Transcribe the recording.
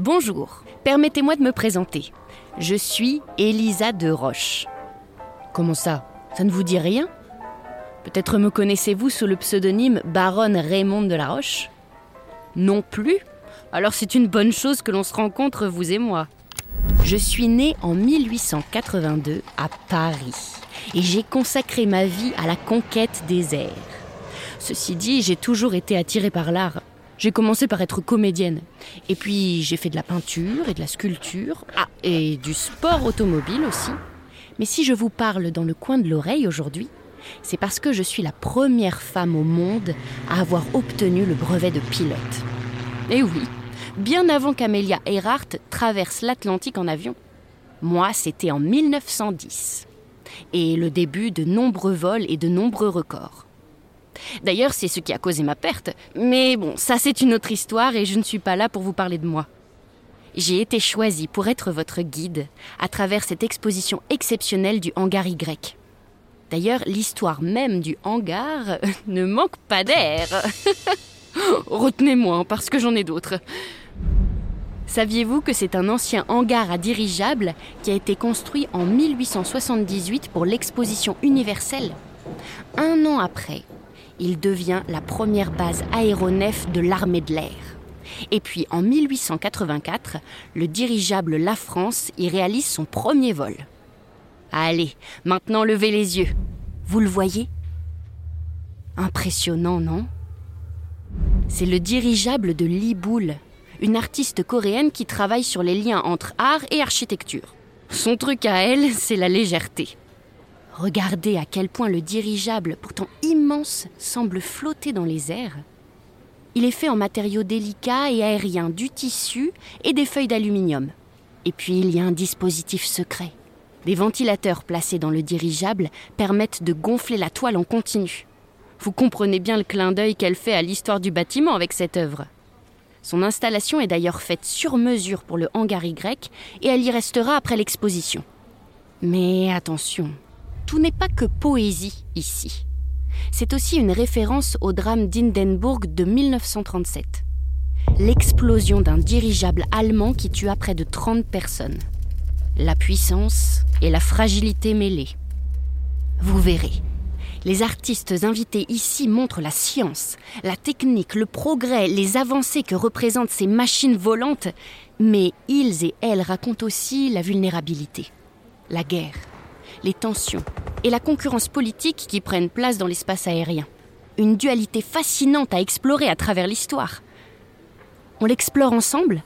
Bonjour, permettez-moi de me présenter. Je suis Elisa de Roche. Comment ça? Ça ne vous dit rien? Peut-être me connaissez-vous sous le pseudonyme Baronne Raymond de la Roche? Non plus? Alors c'est une bonne chose que l'on se rencontre, vous et moi. Je suis née en 1882 à Paris et j'ai consacré ma vie à la conquête des airs. Ceci dit, j'ai toujours été attirée par l'art. J'ai commencé par être comédienne. Et puis j'ai fait de la peinture et de la sculpture. Ah, et du sport automobile aussi. Mais si je vous parle dans le coin de l'oreille aujourd'hui, c'est parce que je suis la première femme au monde à avoir obtenu le brevet de pilote. Et oui, bien avant qu'Amelia Earhart traverse l'Atlantique en avion. Moi, c'était en 1910. Et le début de nombreux vols et de nombreux records. D'ailleurs, c'est ce qui a causé ma perte. Mais bon, ça c'est une autre histoire et je ne suis pas là pour vous parler de moi. J'ai été choisie pour être votre guide à travers cette exposition exceptionnelle du hangar Y. D'ailleurs, l'histoire même du hangar ne manque pas d'air. Retenez-moi, parce que j'en ai d'autres. Saviez-vous que c'est un ancien hangar à dirigeable qui a été construit en 1878 pour l'exposition universelle? Un an après, il devient la première base aéronef de l'armée de l'air. Et puis en 1884, le dirigeable La France y réalise son premier vol. Allez, maintenant levez les yeux. Vous le voyez? Impressionnant, non? C'est le dirigeable de Lee Boole, une artiste coréenne qui travaille sur les liens entre art et architecture. Son truc à elle, c'est la légèreté. Regardez à quel point le dirigeable, pourtant immense, semble flotter dans les airs. Il est fait en matériaux délicats et aériens, du tissu et des feuilles d'aluminium. Et puis il y a un dispositif secret. Des ventilateurs placés dans le dirigeable permettent de gonfler la toile en continu. Vous comprenez bien le clin d'œil qu'elle fait à l'histoire du bâtiment avec cette œuvre. Son installation est d'ailleurs faite sur mesure pour le hangar Y et elle y restera après l'exposition. Mais attention, tout n'est pas que poésie ici. C'est aussi une référence au drame d'Hindenburg de 1937. L'explosion d'un dirigeable allemand qui tua près de 30 personnes. La puissance et la fragilité mêlées. Vous verrez, les artistes invités ici montrent la science, la technique, le progrès, les avancées que représentent ces machines volantes, mais ils et elles racontent aussi la vulnérabilité, la guerre, les tensions et la concurrence politique qui prennent place dans l'espace aérien. Une dualité fascinante à explorer à travers l'histoire. On l'explore ensemble